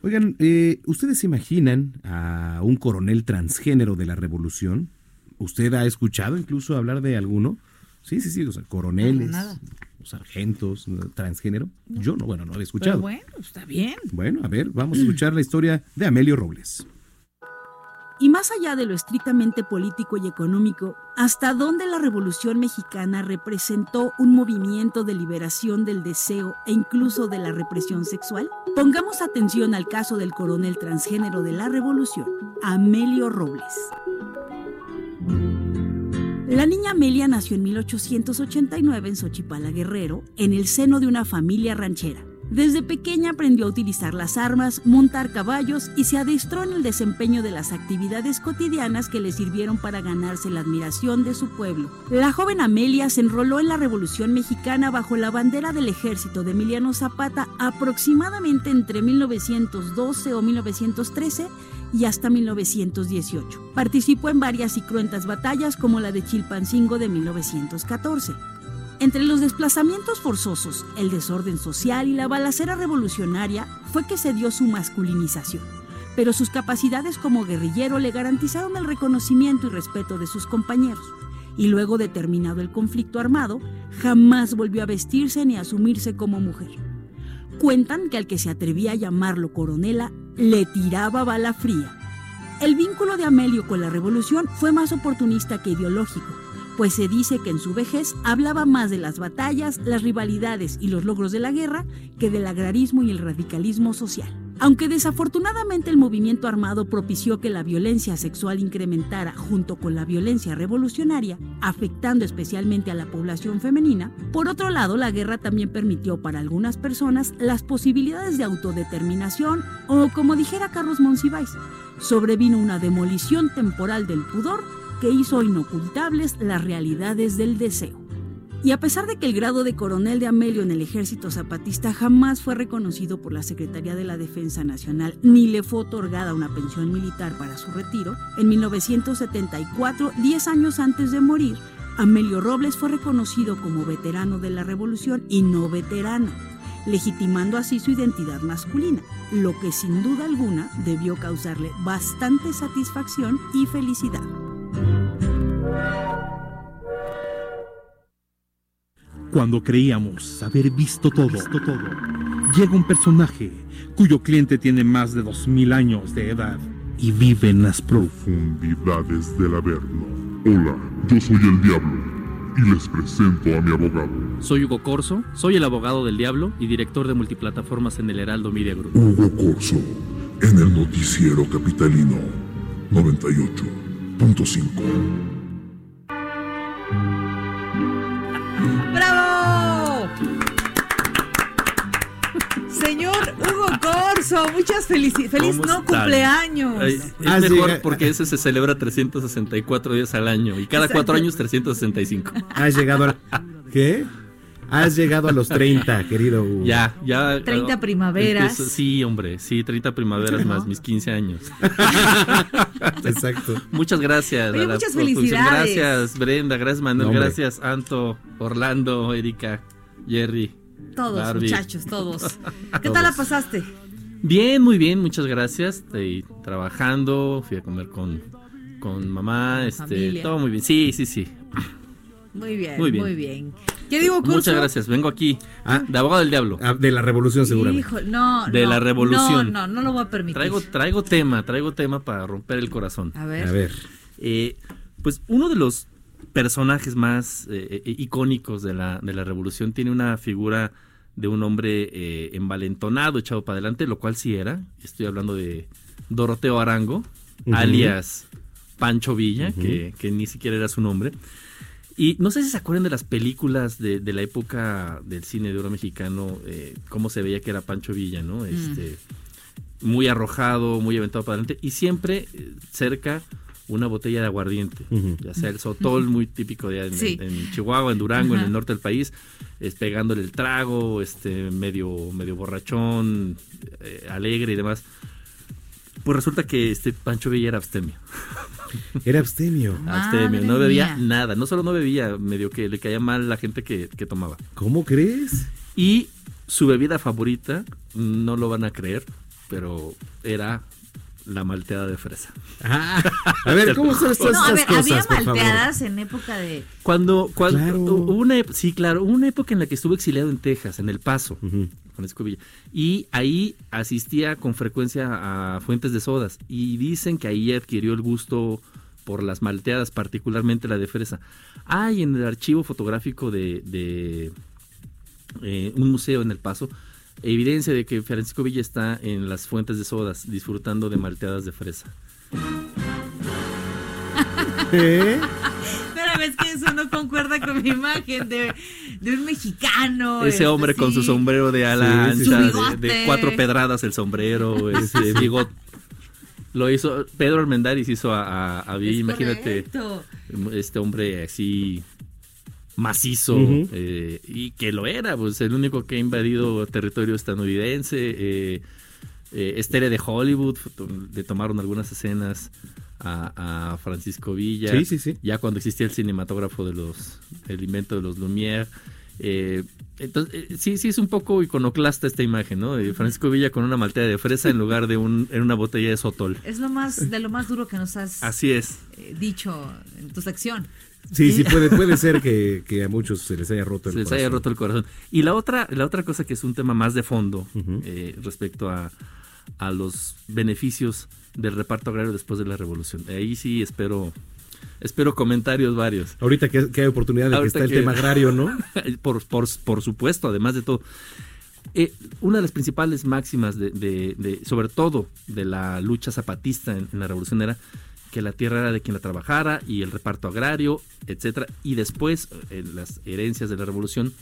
Oigan, eh, ¿ustedes se imaginan a un coronel transgénero de la revolución? ¿Usted ha escuchado incluso hablar de alguno? Sí, sí, sí, o sea, coroneles, Nada. sargentos, transgénero. Yo no, bueno, no había escuchado. Pero bueno, está bien. Bueno, a ver, vamos a escuchar la historia de Amelio Robles. Y más allá de lo estrictamente político y económico, ¿hasta dónde la Revolución Mexicana representó un movimiento de liberación del deseo e incluso de la represión sexual? Pongamos atención al caso del coronel transgénero de la Revolución, Amelio Robles. La niña Amelia nació en 1889 en Xochipala, Guerrero, en el seno de una familia ranchera. Desde pequeña aprendió a utilizar las armas, montar caballos y se adestró en el desempeño de las actividades cotidianas que le sirvieron para ganarse la admiración de su pueblo. La joven Amelia se enroló en la Revolución Mexicana bajo la bandera del ejército de Emiliano Zapata aproximadamente entre 1912 o 1913 y hasta 1918. Participó en varias y cruentas batallas como la de Chilpancingo de 1914. Entre los desplazamientos forzosos, el desorden social y la balacera revolucionaria fue que se dio su masculinización, pero sus capacidades como guerrillero le garantizaron el reconocimiento y respeto de sus compañeros. Y luego de terminado el conflicto armado, jamás volvió a vestirse ni a asumirse como mujer. Cuentan que al que se atrevía a llamarlo coronela, le tiraba bala fría. El vínculo de Amelio con la revolución fue más oportunista que ideológico, pues se dice que en su vejez hablaba más de las batallas, las rivalidades y los logros de la guerra que del agrarismo y el radicalismo social. Aunque desafortunadamente el movimiento armado propició que la violencia sexual incrementara junto con la violencia revolucionaria, afectando especialmente a la población femenina, por otro lado la guerra también permitió para algunas personas las posibilidades de autodeterminación o, como dijera Carlos Monsiváis, sobrevino una demolición temporal del pudor que hizo inocultables las realidades del deseo. Y a pesar de que el grado de coronel de Amelio en el ejército zapatista jamás fue reconocido por la Secretaría de la Defensa Nacional ni le fue otorgada una pensión militar para su retiro, en 1974, 10 años antes de morir, Amelio Robles fue reconocido como veterano de la revolución y no veterano, legitimando así su identidad masculina, lo que sin duda alguna debió causarle bastante satisfacción y felicidad. Cuando creíamos haber visto todo, llega un personaje cuyo cliente tiene más de 2000 años de edad y vive en las profundidades del Averno. Hola, yo soy el Diablo y les presento a mi abogado. Soy Hugo Corso, soy el abogado del diablo y director de multiplataformas en el Heraldo Media Group. Hugo Corso, en el noticiero capitalino 98.5. Señor Hugo Corso, muchas felicidades. ¡Feliz ¿Cómo no están? cumpleaños! Ay, Es Ah, sí, mejor eh, porque ese se celebra 364 días al año y cada Exacto. cuatro años 365. Has llegado a... ¿Qué? Has llegado a los 30, querido Hugo. Ya, ya. 30 ah, primaveras. empiezo- sí, hombre, sí, 30 primaveras ¿No? más mis 15 años. Exacto. Muchas gracias. Oye, a muchas felicidades. Gracias, Brenda, gracias, Manuel, No, gracias, Anto, Orlando, Erika, Jerry. Todos, Barbie. muchachos, todos. ¿Qué tal la pasaste? Bien, muy bien, muchas gracias. Estoy trabajando, fui a comer con, con mamá, este, Familia. todo muy bien. Sí, sí, sí. Muy bien, Muy muy bien. ¿Qué digo, curso? Muchas gracias. Vengo aquí de abogado del diablo. Ah, de la revolución seguramente. Hijo, no, De no, la revolución. No, no, no lo voy a permitir. Traigo, traigo tema, traigo tema para romper el corazón. A ver. A ver. Eh, pues uno de los personajes más eh, eh, icónicos de la, de la revolución tiene una figura de un hombre eh, envalentonado, echado para adelante, lo cual sí era. Estoy hablando de Doroteo Arango, alias Pancho Villa, que, que ni siquiera era su nombre. Y no sé si se acuerdan de las películas de, de la época del cine de oro mexicano, eh, cómo se veía que era Pancho Villa, ¿no? Este, muy arrojado, muy aventado para adelante y siempre cerca una botella de aguardiente, ya sea el sotol muy típico de en, Sí. en Chihuahua, en Durango, en el norte del país, es pegándole el trago, este medio medio borrachón, eh, alegre y demás. Pues resulta que este Pancho Villa era abstemio. Era abstemio. Abstemio, no bebía mía. nada, no solo no bebía, medio que le caía mal la gente que, que tomaba. ¿Cómo crees? Y su bebida favorita, no lo van a creer, pero era la malteada de fresa. Ah, a ver, ¿cómo son estas No, a ver, cosas, había por favor? malteadas en época de. Cuando, cuando Claro. hubo una, sí, claro, hubo una época en la que estuvo exiliado en Texas, en El Paso, Francisco Villa, y ahí asistía con frecuencia a fuentes de sodas, y dicen que ahí adquirió el gusto por las malteadas, particularmente la de fresa. Hay en el archivo fotográfico de, de, eh, un museo en El Paso evidencia de que Francisco Villa está en las fuentes de sodas disfrutando de malteadas de fresa. ¿Eh? Pero ves que eso no concuerda con mi imagen de, de un mexicano. Ese este, hombre con su sombrero de ala Sí, sí, ancha, de- cuatro pedradas el sombrero, ese bigote. Lo hizo, Pedro Armendáriz hizo a, a, a Villa, Es imagínate, correcto. este hombre así macizo, eh, y que lo era, pues el único que ha invadido territorio estadounidense, eh, eh, Estere de Hollywood, le tomaron algunas escenas a, a Francisco Villa, Sí, sí, sí. ya cuando existía el cinematógrafo de los, el invento de los Lumière, eh, entonces, eh, sí, sí es un poco iconoclasta esta imagen, ¿no? De Francisco Villa con una malteada de fresa en lugar de un, en una botella de sotol. Es lo más, de lo más duro que nos has Así es. eh, dicho en tu sección. Sí, sí, puede, puede ser que, que a muchos se les haya roto el se les corazón. haya roto el corazón. Y la otra, la otra cosa que es un tema más de fondo eh, respecto a, a los beneficios del reparto agrario después de la revolución. Ahí sí espero, espero comentarios varios. Ahorita que, que hay oportunidad de que está el tema agrario, ¿no? por, por, por supuesto, además de todo. Eh, una de las principales máximas, de, de- de- sobre todo de la lucha zapatista en, en la revolución, era que la tierra era de quien la trabajara y el reparto agrario, etcétera. Y después, eh, en las herencias de la revolución,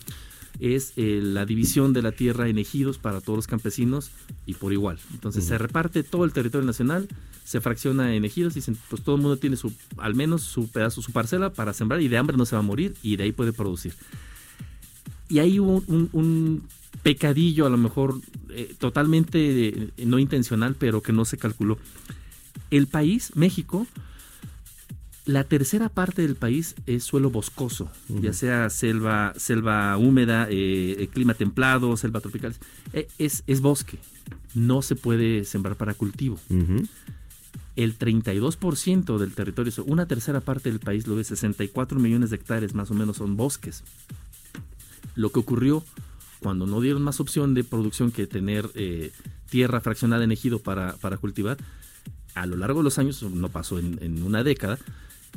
es eh, la división de la tierra en ejidos para todos los campesinos y por igual. Entonces se reparte todo el territorio nacional, se fracciona en ejidos y dicen, pues todo el mundo tiene su, al menos su pedazo, su parcela para sembrar y de hambre no se va a morir y de ahí puede producir. Y ahí hubo un, un pecadillo a lo mejor eh, totalmente eh, no intencional, pero que no se calculó. El país, México, la tercera parte del país es suelo boscoso, ya sea selva, selva húmeda, eh, eh, clima templado, selva tropical. Eh, es, es bosque, no se puede sembrar para cultivo. El 32% del territorio, una tercera parte del país, lo de 64 millones de hectáreas más o menos son bosques. Lo que ocurrió cuando no dieron más opción de producción que tener eh, tierra fraccionada en ejido para, para cultivar, a lo largo de los años, no pasó en, en una década,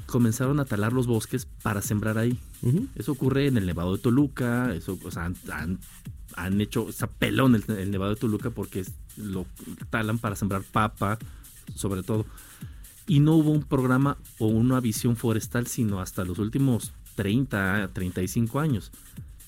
comenzaron a talar los bosques para sembrar ahí. Eso ocurre en el Nevado de Toluca, eso, o sea, han, han- han hecho, sea, pelón el, el Nevado de Toluca porque es- lo talan para sembrar papa, sobre todo. Y no hubo un programa o una visión forestal, sino hasta los últimos 30, 35 años,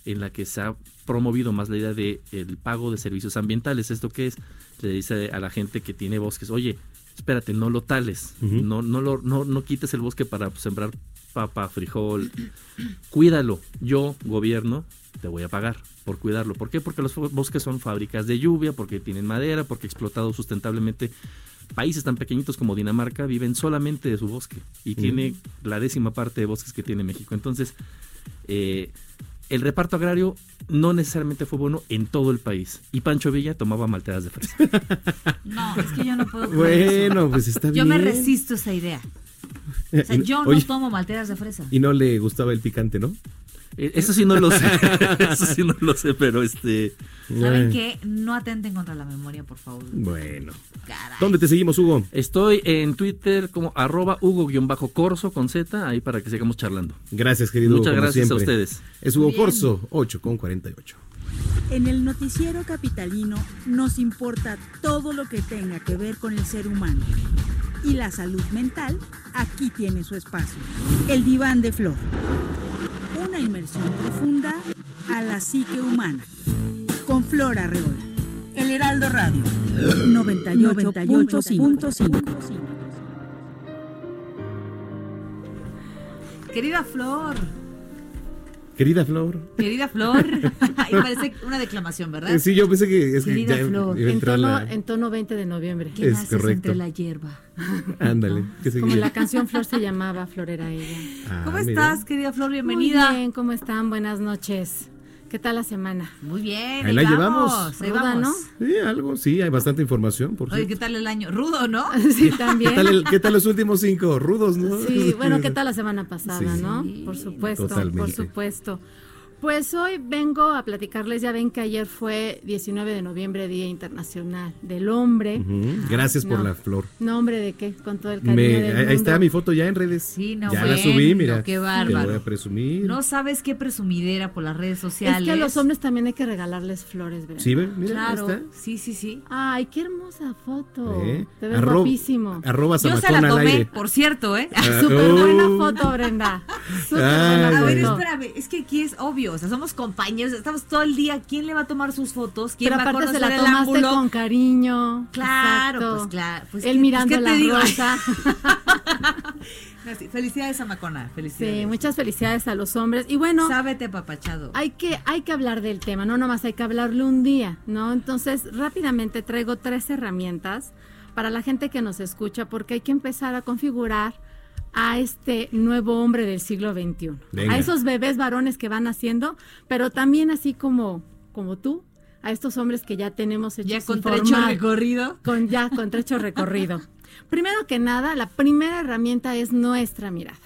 en la que se ha promovido más la idea de el pago de servicios ambientales. ¿Esto qué es? Le dice a la gente que tiene bosques, oye, espérate, no lo tales, no, no, lo, no, no quites el bosque para sembrar papa, frijol, cuídalo. Yo, gobierno, te voy a pagar por cuidarlo. ¿Por qué? Porque los bosques son fábricas de lluvia, porque tienen madera, porque explotados sustentablemente. Países tan pequeñitos como Dinamarca viven solamente de su bosque y tiene la décima parte de bosques que tiene México. Entonces, eh, el reparto agrario no necesariamente fue bueno en todo el país. Y Pancho Villa tomaba malteadas de fresa. No, es que yo no puedo eso. Bueno, pues está Yo bien. me resisto a esa idea. O sea, yo no oye, tomo malteadas de fresa. Y no le gustaba el picante, ¿no? Eh, Eso sí no lo sé. Eso sí no lo sé, pero este. ¿Saben qué? No atenten contra la memoria, por favor. Bueno. ¿Dónde te seguimos, Hugo? Estoy en Twitter como arroba Hugo-Corso con Z, ahí para que sigamos charlando. Gracias, querido. Muchas Hugo, como gracias a ustedes. Es Hugo bien. Corso, 8 con 48. En el noticiero capitalino nos importa todo lo que tenga que ver con el ser humano. Y la salud mental aquí tiene su espacio. El diván de flor. Una inmersión profunda a la psique humana. Con Flor Arreola. El Heraldo Radio. 98.5. Querida Flor, Querida Flor. querida Flor. Ahí parece una declamación, ¿verdad? Sí, yo pensé que, es que Querida ya Flor. En tono, la... en tono 20 de noviembre. ¿Qué Es correcto. entre la hierba? Ándale. ¿qué Como la canción Flor se llamaba, Flor era ella. Ah, ¿Cómo mira. estás, querida Flor? Bienvenida. Muy bien, ¿cómo están? Buenas noches. ¿Qué tal la semana? Muy bien, Ahí la llevamos. Ahí Ruda, vamos. Sí, algo, sí, hay bastante información, por Oye. ¿qué tal el año? Rudo, ¿no? Sí, también. ¿Qué tal, el- qué tal los últimos cinco? Rudos, ¿no? Sí, bueno, ¿qué tal la semana pasada, Sí. no? Por supuesto, Totalmente. por supuesto. Pues hoy vengo a platicarles, ya ven que ayer fue 19 de noviembre, Día Internacional del Hombre. Gracias por No. la flor. ¿Nombre de qué? Con todo el cariño Me- del ahí está mi foto ya en redes. Sí, no, ya la subí, mira. qué Te bárbaro. voy a presumir. No sabes qué presumidera por las redes Es sociales. que a los hombres también hay que regalarles flores, ¿verdad? Sí, mira, ahí Claro, está. sí, sí, sí. Ay, qué hermosa foto. ¿Eh? Te ves Arro- guapísimo. Arroba Yo se la tomé, aire. por cierto, ¿eh? Ah, Súper buena oh. foto, Brenda. Súper buena A ver, foto. espérame, es que aquí es obvio, o sea, somos compañeros, estamos todo el día, ¿quién le va a tomar sus fotos? ¿Quién Pero va a aparte se la el tomaste ángulo? con cariño. Claro, Exacto. pues claro. Pues, Él ¿qué- mirando pues, ¿qué la te digo? rosa. No, sí, Felicidades a Macona, felicidades. Sí, muchas felicidades a los hombres. Y bueno, Sábete apapachado. hay que, hay que hablar del tema, no nomás hay que hablarlo un día, ¿no? Entonces, rápidamente traigo tres herramientas para la gente que nos escucha, porque hay que empezar a configurar a este nuevo hombre del siglo XXI. Venga. A esos bebés varones que van haciendo, pero también así como, como tú, a estos hombres que ya tenemos hechos Ya con trecho recorrido. Con ya con trecho recorrido. Primero que nada, la primera herramienta es nuestra mirada,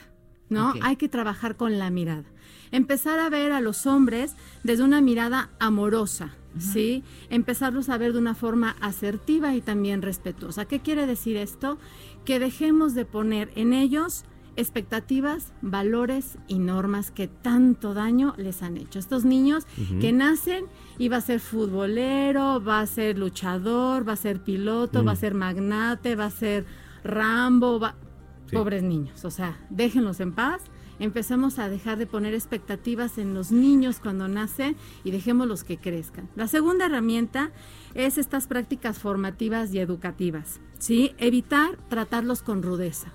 ¿no? Hay que trabajar con la mirada. Empezar a ver a los hombres desde una mirada amorosa, ¿sí? Empezarlos a ver de una forma asertiva y también respetuosa. ¿Qué quiere decir esto? Que dejemos de poner en ellos expectativas, valores y normas que tanto daño les han hecho. Estos niños que nacen y va a ser futbolero, va a ser luchador, va a ser piloto, Mm. va a ser magnate, va a ser Rambo, va... Sí. pobres niños. O sea, déjenlos en paz. Empecemos a dejar de poner expectativas en los niños cuando nacen y dejémoslos que crezcan. La segunda herramienta es estas prácticas formativas y educativas. ¿sí? Evitar tratarlos con rudeza.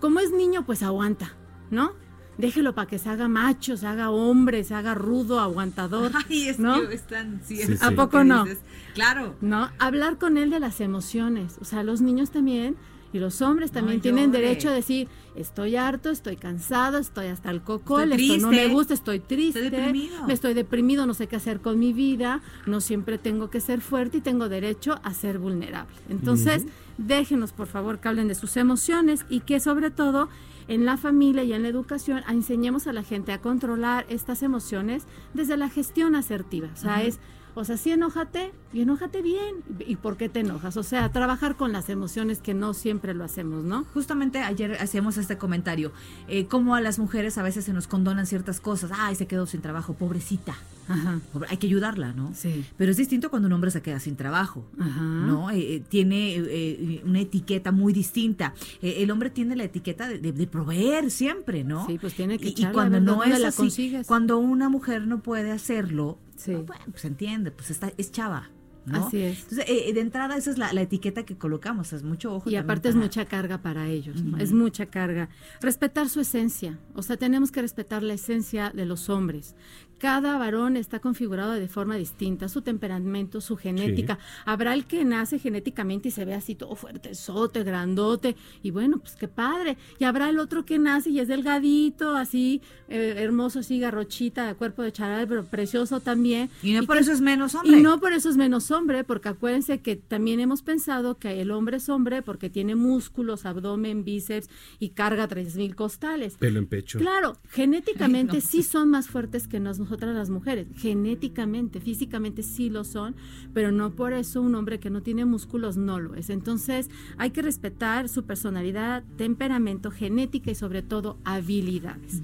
Como es niño, pues aguanta, ¿no? Déjelo para que se haga macho, se haga hombre, se haga rudo, aguantador. Ay, es ¿no? que están, sí, Sí, es sí. ¿A poco no? dices. Claro. ¿no? Hablar con él de las emociones. O sea, los niños también y los hombres también No tienen derecho a decir, estoy harto, estoy cansado, estoy hasta el cocol, Estoy esto no me gusta, estoy triste, Estoy deprimido. me estoy deprimido, no sé qué hacer con mi vida, no siempre tengo que ser fuerte y tengo derecho a ser vulnerable. Entonces, déjenos por favor que hablen de sus emociones y que sobre todo en la familia y en la educación enseñemos a la gente a controlar estas emociones desde la gestión asertiva. O sea, es, o sea, sí enójate y enójate bien. ¿Y por qué te enojas? O sea, trabajar con las emociones que no siempre lo hacemos, ¿no? Justamente ayer hacíamos este comentario, eh, cómo a las mujeres a veces se nos condonan ciertas cosas. Ay, se quedó sin trabajo, pobrecita. Ajá. Hay que ayudarla, ¿no? Sí. Pero es distinto cuando un hombre se queda sin trabajo, Ajá. ¿no? Eh, eh, tiene eh, una etiqueta muy distinta. El hombre tiene la etiqueta de, de- de proveer siempre, ¿no? Sí, pues tiene que Y- y, echarle, a cuando ver, ¿de no es la así, consigues? cuando una mujer no puede hacerlo, Sí. bueno, pues entiende, pues está, es chava. ¿no? Así es. Entonces, eh, de entrada, esa es la, la etiqueta que colocamos, es mucho ojo. Y aparte es mucha carga para ellos, ¿no? Es mucha carga. Respetar su esencia, o sea, tenemos que respetar la esencia de los hombres, Cada varón está configurado de forma distinta, su temperamento, su genética. Habrá el que nace genéticamente y se ve así todo fuertezote, grandote, y bueno, pues qué padre. Y habrá el otro que nace y es delgadito, así, eh, hermoso, así, garrochita, cuerpo de charal, pero precioso también. Y no por que- eso es menos hombre. Y no por eso es menos hombre, porque acuérdense que también hemos pensado que el hombre es hombre porque tiene músculos, abdomen, bíceps y carga 3000 costales. Pelo en pecho. Claro, genéticamente Ay, no. sí son más fuertes que nos- nosotras las mujeres. Genéticamente, físicamente sí lo son, pero no por eso un hombre que no tiene músculos no lo es. Entonces hay que respetar su personalidad, temperamento, genética y sobre todo habilidades.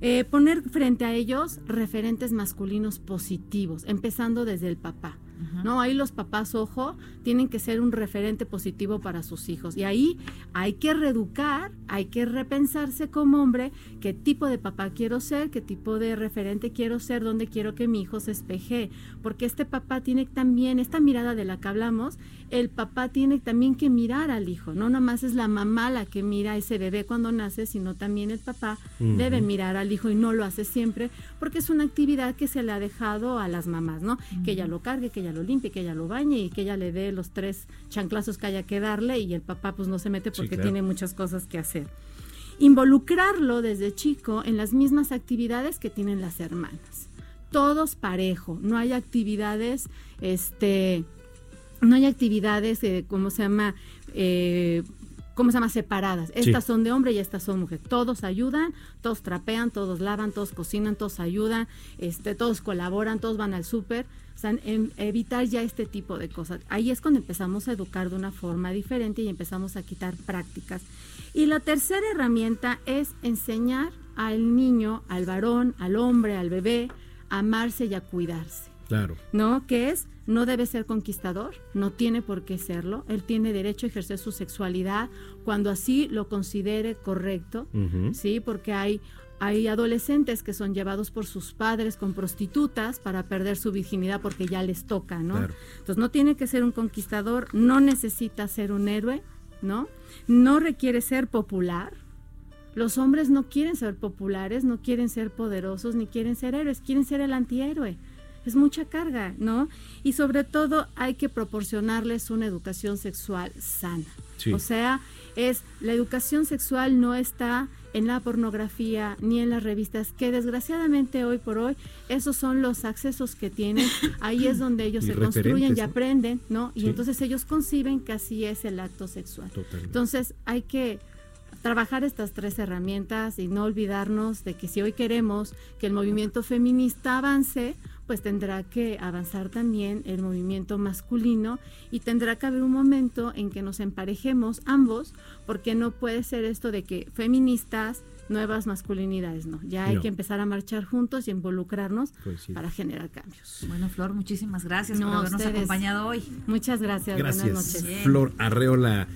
Eh, poner frente a ellos referentes masculinos positivos, empezando desde el papá. No, ahí los papás, ojo, tienen que ser un referente positivo para sus hijos. Y ahí hay que reeducar, hay que repensarse como hombre qué tipo de papá quiero ser, qué tipo de referente quiero ser, dónde quiero que mi hijo se espeje. Porque este papá tiene también, esta mirada de la que hablamos, el papá tiene también que mirar al hijo. No nomás es la mamá la que mira a ese bebé cuando nace, sino también el papá debe mirar al hijo y no lo hace siempre porque es una actividad que se le ha dejado a las mamás, ¿no? Que ella lo cargue, que ella lo limpie, que ella lo bañe y que ella le dé los tres chanclazos que haya que darle y el papá pues no se mete Sí, porque claro. tiene muchas cosas que hacer. Involucrarlo desde chico en las mismas actividades que tienen las hermanas. Todos parejo, no hay actividades, este, no hay actividades, eh, ¿cómo se llama? Eh, ¿Cómo se llama? Separadas. Sí. Estas son de hombre y estas son mujer. Todos ayudan, todos trapean, todos lavan, todos cocinan, todos ayudan, este, todos colaboran, todos van al súper. O sea, evitar ya este tipo de cosas. Ahí es cuando empezamos a educar de una forma diferente y empezamos a quitar prácticas. Y la tercera herramienta es enseñar al niño, al varón, al hombre, al bebé, a amarse y a cuidarse. Claro. ¿no? Que es, no debe ser conquistador, no tiene por qué serlo, él tiene derecho a ejercer su sexualidad cuando así lo considere correcto. ¿sí? Porque hay, hay adolescentes que son llevados por sus padres con prostitutas para perder su virginidad porque ya les toca, ¿no? Claro. Entonces no tiene que ser un conquistador, no necesita ser un héroe, ¿no? No requiere ser popular, los hombres no quieren ser populares, no quieren ser poderosos, ni quieren ser héroes, quieren ser el antihéroe. Es mucha carga, ¿no? Y sobre todo hay que proporcionarles una educación sexual sana. Sí. O sea, es la educación sexual no está en la pornografía ni en las revistas, que desgraciadamente hoy por hoy esos son los accesos que tienen. Ahí es donde ellos Y se construyen y aprenden, ¿no? Y Sí. entonces ellos conciben que así es el acto sexual. Totalmente. Entonces hay que trabajar estas tres herramientas y no olvidarnos de que si hoy queremos que el movimiento feminista avance, pues tendrá que avanzar también el movimiento masculino y tendrá que haber un momento en que nos emparejemos ambos, porque no puede ser esto de que feministas, nuevas masculinidades, no. Ya hay No. que empezar a marchar juntos y involucrarnos Coincido. para generar cambios. Bueno, Flor, muchísimas gracias No, por habernos ustedes. acompañado hoy. Muchas gracias. Buenas Gracias, noches. Flor Arreola.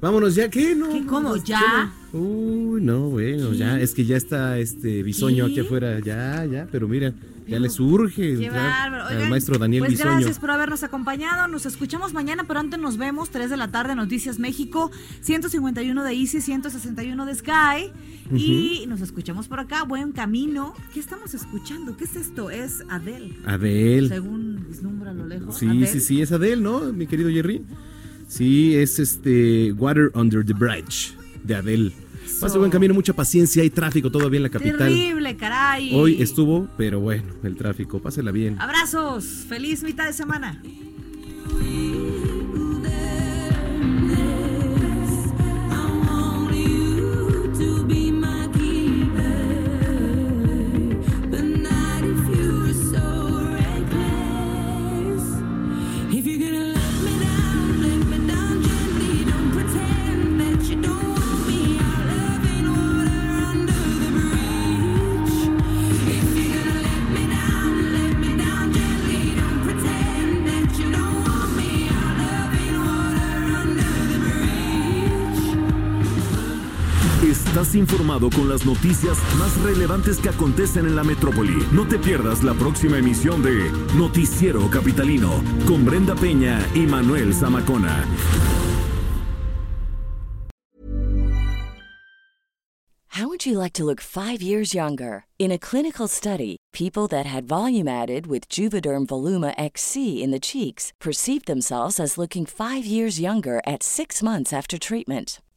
Vámonos ya, ¿qué? No, ¿Qué, cómo? ¿Ya? ¿qué no? Uy, no, bueno, ya, es que ya está este bisoño aquí afuera, ya, ya, pero mira, ya le surge Qué al maestro Daniel pues Bisoño. gracias por habernos acompañado. Nos escuchamos mañana, pero antes nos vemos 3 de la tarde Noticias México, 151 de Easy, 161 de Sky. Y nos escuchamos por acá. Buen camino. ¿Qué estamos escuchando? ¿Qué es esto? Es Adele. Adele. Según vislumbra a lo lejos. Sí, Adele. sí, sí, es Adele, ¿no, mi querido Jerry? Sí, es este Water Under the Bridge de Adele. Pase buen camino, mucha paciencia, hay tráfico todavía en la capital. Terrible, caray. Hoy estuvo, pero bueno, el tráfico, pásela bien. Abrazos. Feliz mitad de semana. Informado con las noticias más relevantes que acontecen en la metrópoli. No te pierdas la próxima emisión de Noticiero Capitalino con Brenda Peña y Manuel Zamacona. How would you like to look five years younger? In a clinical study, people that had volume added with Juvederm Voluma XC in the cheeks perceived themselves as looking five years younger at six months after treatment.